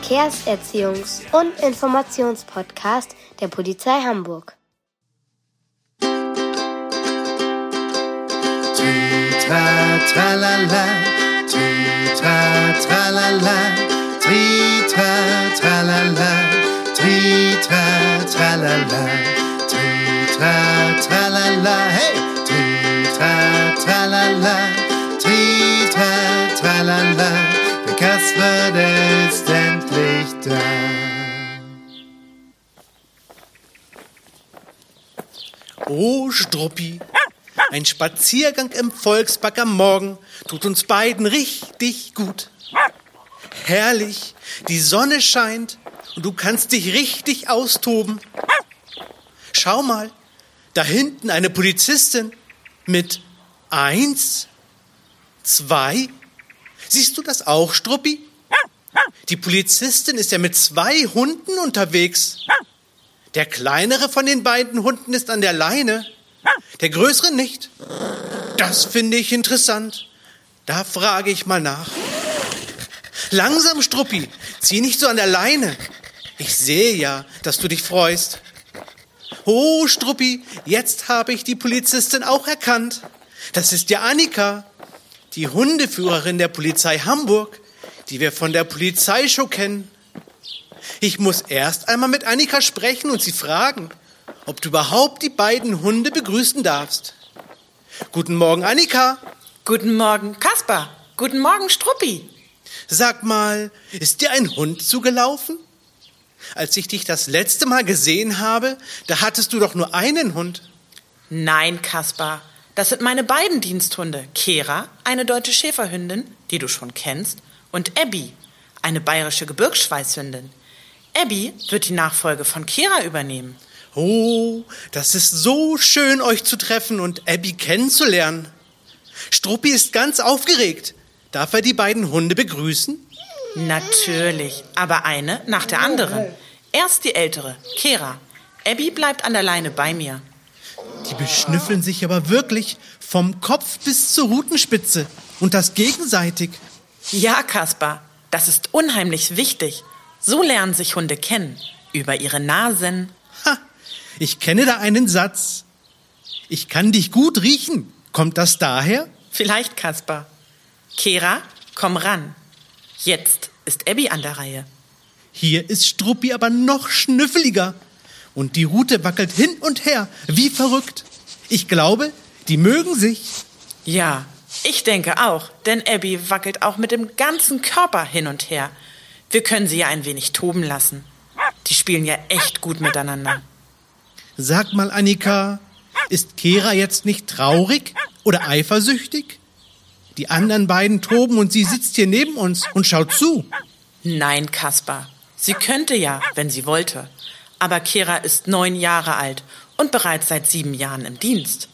Verkehrserziehungs- und Informationspodcast der Polizei Hamburg. Tri-tra, tralala, tri-tra, tralala, tri-tra, tralala, tri-tra, tralala, tri-tra, tralala, hey! Tri-tra, tralala, Oh, Struppi, ein Spaziergang im Volkspark am Morgen tut uns beiden richtig gut. Herrlich, die Sonne scheint und du kannst dich richtig austoben. Schau mal, da hinten eine Polizistin mit eins, zwei. Siehst du das auch, Struppi? Die Polizistin ist ja mit zwei Hunden unterwegs. Der kleinere von den beiden Hunden ist an der Leine, der größere nicht. Das finde ich interessant. Da frage ich mal nach. Langsam, Struppi, zieh nicht so an der Leine. Ich sehe ja, dass du dich freust. Oh, Struppi, jetzt habe ich die Polizistin auch erkannt. Das ist ja Annika, die Hundeführerin der Polizei Hamburg, die wir von der Polizeishow kennen. Ich muss erst einmal mit Annika sprechen und sie fragen, ob du überhaupt die beiden Hunde begrüßen darfst. Guten Morgen, Annika. Guten Morgen, Kaspar. Guten Morgen, Struppi. Sag mal, ist dir ein Hund zugelaufen? Als ich dich das letzte Mal gesehen habe, da hattest du doch nur einen Hund. Nein, Kaspar. Das sind meine beiden Diensthunde. Kera, eine deutsche Schäferhündin, die du schon kennst, und Abby, eine bayerische Gebirgsschweißhündin. Abby wird die Nachfolge von Kera übernehmen. Oh, das ist so schön, euch zu treffen und Abby kennenzulernen. Struppi ist ganz aufgeregt. Darf er die beiden Hunde begrüßen? Natürlich, aber eine nach der anderen. Erst die ältere, Kera. Abby bleibt an der Leine bei mir. Die beschnüffeln sich aber wirklich vom Kopf bis zur Rutenspitze und das gegenseitig. Ja, Kaspar, das ist unheimlich wichtig. So lernen sich Hunde kennen. Über ihre Nasen. Ha, ich kenne da einen Satz. Ich kann dich gut riechen. Kommt das daher? Vielleicht, Kaspar. Kera, komm ran. Jetzt ist Abby an der Reihe. Hier ist Struppi aber noch schnüffeliger. Und die Rute wackelt hin und her, wie verrückt. Ich glaube, die mögen sich. Ja, ich denke auch, denn Abby wackelt auch mit dem ganzen Körper hin und her. Wir können sie ja ein wenig toben lassen. Die spielen ja echt gut miteinander. Sag mal, Annika, ist Kera jetzt nicht traurig oder eifersüchtig? Die anderen beiden toben und sie sitzt hier neben uns und schaut zu. Nein, Kaspar. Sie könnte ja, wenn sie wollte. Aber Kera ist neun Jahre alt und bereits seit sieben Jahren im Dienst.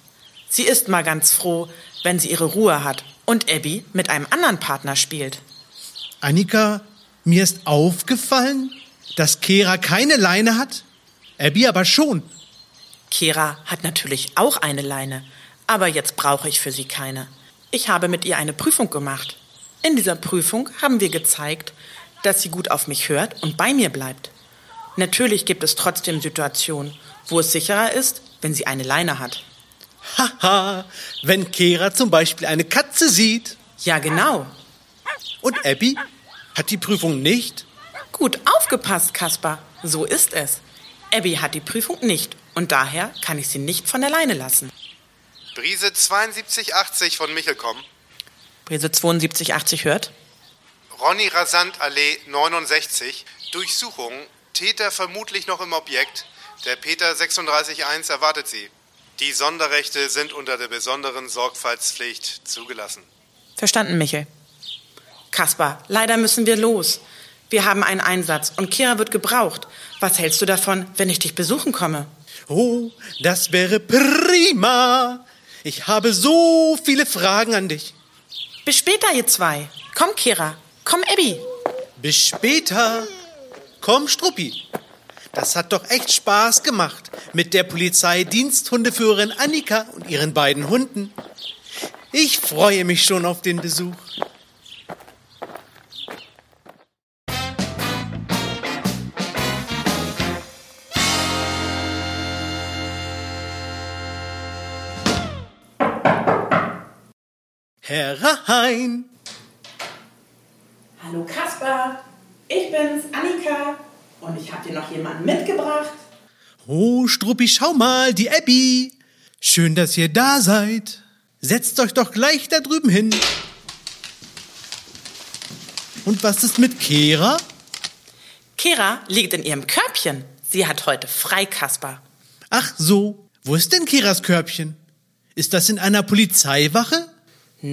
Sie ist mal ganz froh, wenn sie ihre Ruhe hat und Abby mit einem anderen Partner spielt. Annika, mir ist aufgefallen, dass Kera keine Leine hat, Abby aber schon. Kera hat natürlich auch eine Leine, aber jetzt brauche ich für sie keine. Ich habe mit ihr eine Prüfung gemacht. In dieser Prüfung haben wir gezeigt, dass sie gut auf mich hört und bei mir bleibt. Natürlich gibt es trotzdem Situationen, wo es sicherer ist, wenn sie eine Leine hat. Haha, wenn Kera zum Beispiel eine Katze sieht. Ja, genau. Und Abby hat die Prüfung nicht. Gut aufgepasst, Kaspar. So ist es. Abby hat die Prüfung nicht und daher kann ich sie nicht von der Leine lassen. Brise 7280 von Michelkom. Brise 7280 hört. Ronny Rasant Allee 69. Durchsuchung. Täter vermutlich noch im Objekt. Der Peter 361 erwartet sie. Die Sonderrechte sind unter der besonderen Sorgfaltspflicht zugelassen. Verstanden, Michel. Kaspar, leider müssen wir los. Wir haben einen Einsatz und Kira wird gebraucht. Was hältst du davon, wenn ich dich besuchen komme? Oh, das wäre prima. Ich habe so viele Fragen an dich. Bis später, ihr zwei. Komm, Kira. Komm, Abby. Bis später. Komm, Struppi. Das hat doch echt Spaß gemacht mit der Polizeidiensthundeführerin Annika und ihren beiden Hunden. Ich freue mich schon auf den Besuch. Herein! Hallo Kasper, ich bin's, Annika. Und ich habe dir noch jemanden mitgebracht. Oh, Struppi, schau mal, die Abby. Schön, dass ihr da seid. Setzt euch doch gleich da drüben hin. Und was ist mit Kera? Kera liegt in ihrem Körbchen. Sie hat heute frei, Kasper. Ach so, wo ist denn Keras Körbchen? Ist das in einer Polizeiwache?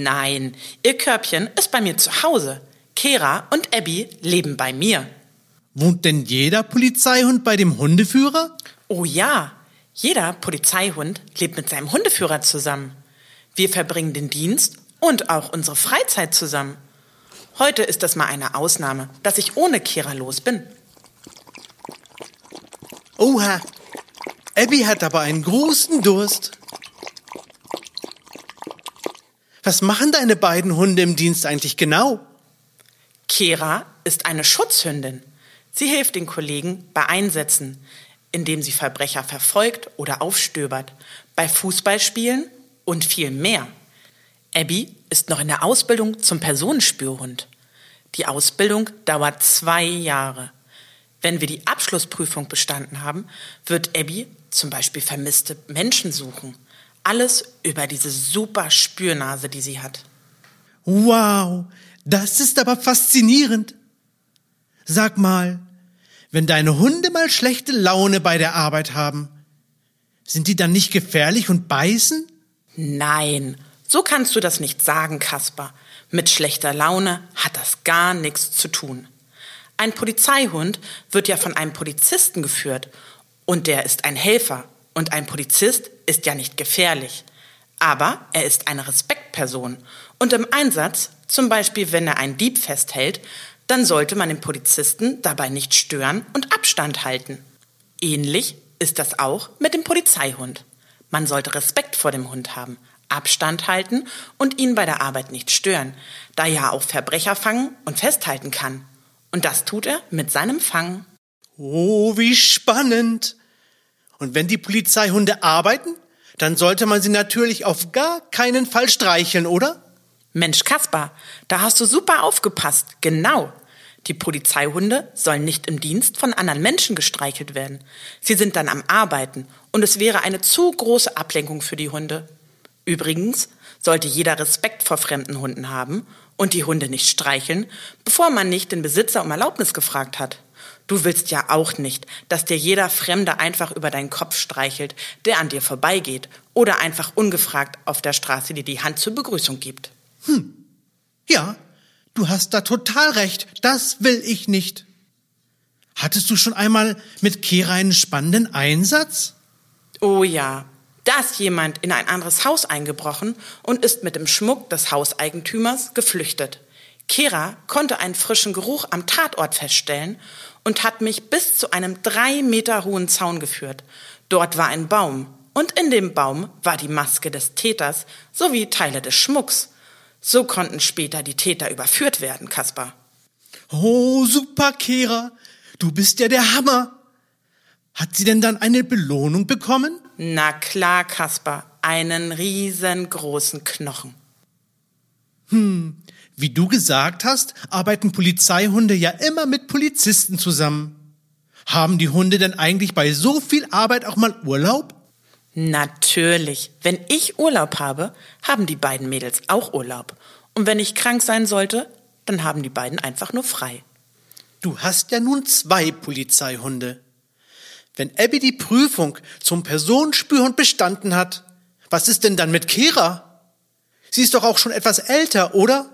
Nein, ihr Körbchen ist bei mir zu Hause. Kera und Abby leben bei mir. Wohnt denn jeder Polizeihund bei dem Hundeführer? Oh ja, jeder Polizeihund lebt mit seinem Hundeführer zusammen. Wir verbringen den Dienst und auch unsere Freizeit zusammen. Heute ist das mal eine Ausnahme, dass ich ohne Kera los bin. Oha, Abby hat aber einen großen Durst. Was machen deine beiden Hunde im Dienst eigentlich genau? Kera ist eine Schutzhündin. Sie hilft den Kollegen bei Einsätzen, indem sie Verbrecher verfolgt oder aufstöbert, bei Fußballspielen und viel mehr. Abby ist noch in der Ausbildung zum Personenspürhund. Die Ausbildung dauert zwei Jahre. Wenn wir die Abschlussprüfung bestanden haben, wird Abby zum Beispiel vermisste Menschen suchen. Alles über diese super Spürnase, die sie hat. Wow, das ist aber faszinierend. Sag mal, wenn deine Hunde mal schlechte Laune bei der Arbeit haben, sind die dann nicht gefährlich und beißen? Nein, so kannst du das nicht sagen, Kasper. Mit schlechter Laune hat das gar nichts zu tun. Ein Polizeihund wird ja von einem Polizisten geführt und der ist ein Helfer und ein Polizist ist ja nicht gefährlich. Aber er ist eine Respektperson und im Einsatz, zum Beispiel wenn er einen Dieb festhält, dann sollte man den Polizisten dabei nicht stören und Abstand halten. Ähnlich ist das auch mit dem Polizeihund. Man sollte Respekt vor dem Hund haben, Abstand halten und ihn bei der Arbeit nicht stören, da er auch Verbrecher fangen und festhalten kann. Und das tut er mit seinem Fang. Oh, wie spannend. Und wenn die Polizeihunde arbeiten, dann sollte man sie natürlich auf gar keinen Fall streicheln, oder? Mensch, Kaspar, da hast du super aufgepasst. Genau. Die Polizeihunde sollen nicht im Dienst von anderen Menschen gestreichelt werden. Sie sind dann am Arbeiten und es wäre eine zu große Ablenkung für die Hunde. Übrigens sollte jeder Respekt vor fremden Hunden haben und die Hunde nicht streicheln, bevor man nicht den Besitzer um Erlaubnis gefragt hat. Du willst ja auch nicht, dass dir jeder Fremde einfach über deinen Kopf streichelt, der an dir vorbeigeht oder einfach ungefragt auf der Straße dir die Hand zur Begrüßung gibt. Ja, du hast da total recht. Das will ich nicht. Hattest du schon einmal mit Kera einen spannenden Einsatz? Oh ja, da ist jemand in ein anderes Haus eingebrochen und ist mit dem Schmuck des Hauseigentümers geflüchtet. Kera konnte einen frischen Geruch am Tatort feststellen und hat mich bis zu einem drei Meter hohen Zaun geführt. Dort war ein Baum und in dem Baum war die Maske des Täters sowie Teile des Schmucks. So konnten später die Täter überführt werden, Kaspar. Oh, super, Kera. Du bist ja der Hammer. Hat sie denn dann eine Belohnung bekommen? Na klar, Kaspar, einen riesengroßen Knochen. Wie du gesagt hast, arbeiten Polizeihunde ja immer mit Polizisten zusammen. Haben die Hunde denn eigentlich bei so viel Arbeit auch mal Urlaub? Natürlich. Wenn ich Urlaub habe, haben die beiden Mädels auch Urlaub. Und wenn ich krank sein sollte, dann haben die beiden einfach nur frei. Du hast ja nun zwei Polizeihunde. Wenn Abby die Prüfung zum Personenspürhund bestanden hat, was ist denn dann mit Kera? Sie ist doch auch schon etwas älter, oder?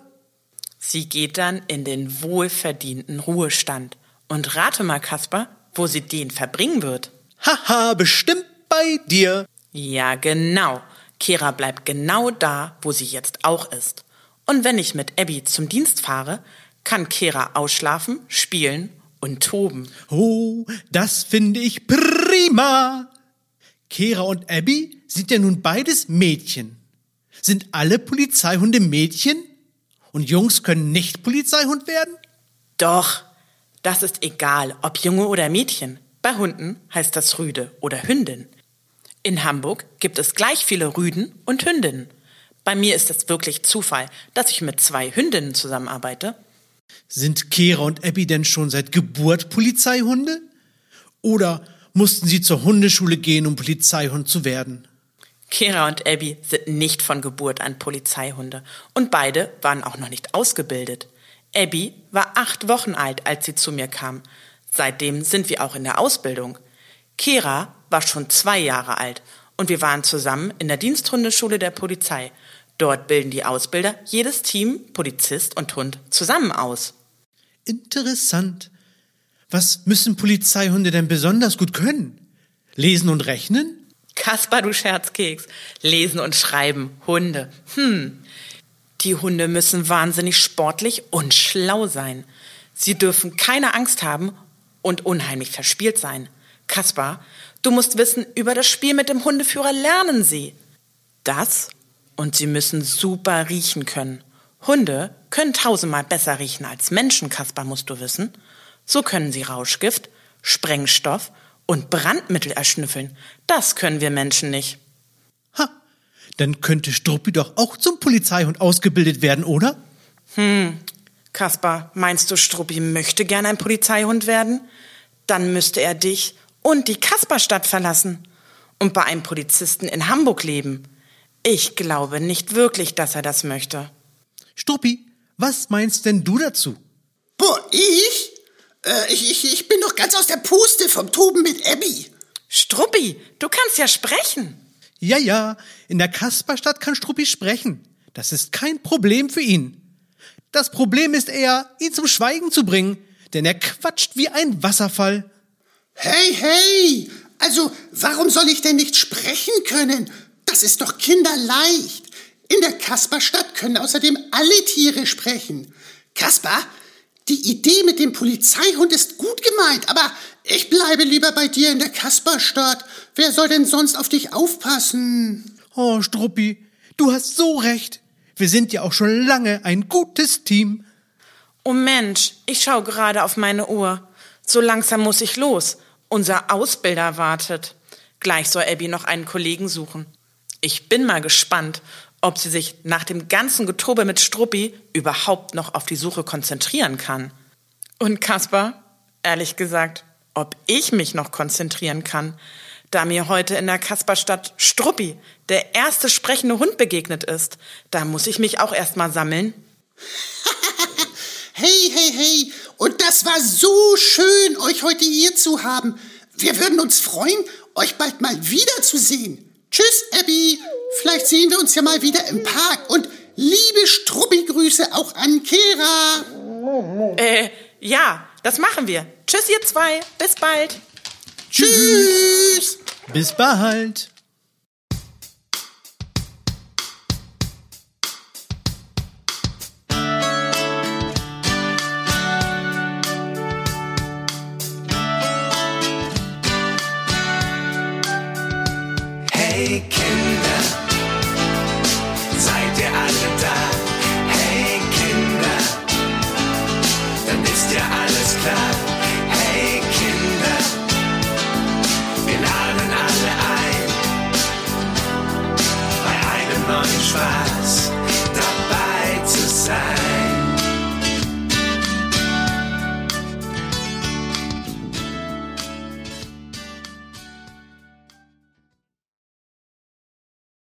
Sie geht dann in den wohlverdienten Ruhestand. Und rate mal, Kasper, wo sie den verbringen wird. Haha, bestimmt bei dir. Ja, genau. Kera bleibt genau da, wo sie jetzt auch ist. Und wenn ich mit Abby zum Dienst fahre, kann Kera ausschlafen, spielen und toben. Oh, das finde ich prima. Kera und Abby sind ja nun beides Mädchen. Sind alle Polizeihunde Mädchen? Und Jungs können nicht Polizeihund werden? Doch, das ist egal, ob Junge oder Mädchen. Bei Hunden heißt das Rüde oder Hündin. In Hamburg gibt es gleich viele Rüden und Hündinnen. Bei mir ist es wirklich Zufall, dass ich mit zwei Hündinnen zusammenarbeite. Sind Kera und Abby denn schon seit Geburt Polizeihunde? Oder mussten sie zur Hundeschule gehen, um Polizeihund zu werden? Kera und Abby sind nicht von Geburt an Polizeihunde und beide waren auch noch nicht ausgebildet. Abby war acht Wochen alt, als sie zu mir kam. Seitdem sind wir auch in der Ausbildung. Kera war schon zwei Jahre alt und wir waren zusammen in der Diensthundeschule der Polizei. Dort bilden die Ausbilder jedes Team, Polizist und Hund zusammen aus. Interessant. Was müssen Polizeihunde denn besonders gut können? Lesen und rechnen? Kaspar, du Scherzkeks. Lesen und schreiben. Hunde. Hm. Die Hunde müssen wahnsinnig sportlich und schlau sein. Sie dürfen keine Angst haben und unheimlich verspielt sein. Kaspar, du musst wissen, über das Spiel mit dem Hundeführer lernen sie. Das und sie müssen super riechen können. Hunde können tausendmal besser riechen als Menschen, Kaspar, musst du wissen. So können sie Rauschgift, Sprengstoff und Brandmittel erschnüffeln. Das können wir Menschen nicht. Ha, dann könnte Struppi doch auch zum Polizeihund ausgebildet werden, oder? Kaspar, meinst du, Struppi möchte gern ein Polizeihund werden? Dann müsste er dich und die Kasperstadt verlassen und bei einem Polizisten in Hamburg leben. Ich glaube nicht wirklich, dass er das möchte. Struppi, was meinst denn du dazu? Boah, ich? Äh, ich, ich? Ich bin doch ganz aus der Puste vom Toben mit Abby. Struppi, du kannst ja sprechen. Ja, ja, in der Kasperstadt kann Struppi sprechen. Das ist kein Problem für ihn. Das Problem ist eher, ihn zum Schweigen zu bringen, denn er quatscht wie ein Wasserfall. Hey, hey! Also, warum soll ich denn nicht sprechen können? Das ist doch kinderleicht. In der Kasperstadt können außerdem alle Tiere sprechen. Kasper, die Idee mit dem Polizeihund ist gut gemeint, aber ich bleibe lieber bei dir in der Kasperstadt. Wer soll denn sonst auf dich aufpassen? Oh, Struppi, du hast so recht. Wir sind ja auch schon lange ein gutes Team. Oh Mensch, ich schau gerade auf meine Uhr. So langsam muss ich los. Unser Ausbilder wartet. Gleich soll Abby noch einen Kollegen suchen. Ich bin mal gespannt, ob sie sich nach dem ganzen Getobe mit Struppi überhaupt noch auf die Suche konzentrieren kann. Und Kaspar, ehrlich gesagt, ob ich mich noch konzentrieren kann, da mir heute in der Kasperstadt Struppi, der erste sprechende Hund begegnet ist. Da muss ich mich auch erst mal sammeln. Hey, hey, hey! Und das war so schön, euch heute hier zu haben. Wir würden uns freuen, euch bald mal wiederzusehen. Tschüss, Abby. Vielleicht sehen wir uns ja mal wieder im Park. Und liebe Struppi-Grüße auch an Kera. Äh, ja, das machen wir. Tschüss, ihr zwei. Bis bald. Tschüss. Bis bald.